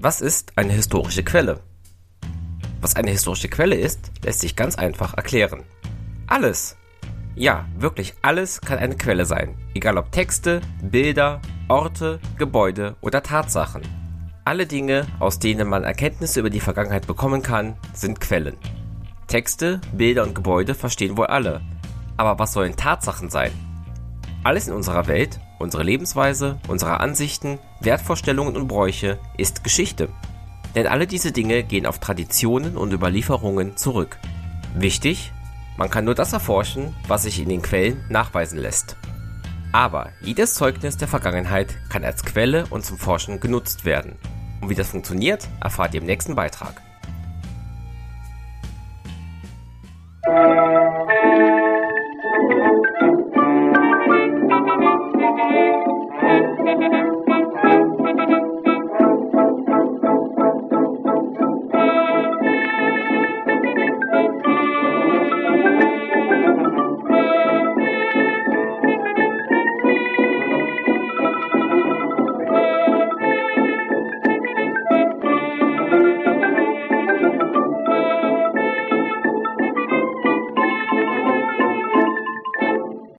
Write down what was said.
Was ist eine historische Quelle? Was eine historische Quelle ist, lässt sich ganz einfach erklären. Alles. Ja, wirklich alles kann eine Quelle sein, egal ob Texte, Bilder, Orte, Gebäude oder Tatsachen. Alle Dinge, aus denen man Erkenntnisse über die Vergangenheit bekommen kann, sind Quellen. Texte, Bilder und Gebäude verstehen wohl alle. Aber was sollen Tatsachen sein? Alles in unserer Welt, Unsere Lebensweise, unsere Ansichten, Wertvorstellungen und Bräuche ist Geschichte. Denn alle diese Dinge gehen auf Traditionen und Überlieferungen zurück. Wichtig, man kann nur das erforschen, was sich in den Quellen nachweisen lässt. Aber jedes Zeugnis der Vergangenheit kann als Quelle und zum Forschen genutzt werden. Und wie das funktioniert, erfahrt ihr im nächsten Beitrag.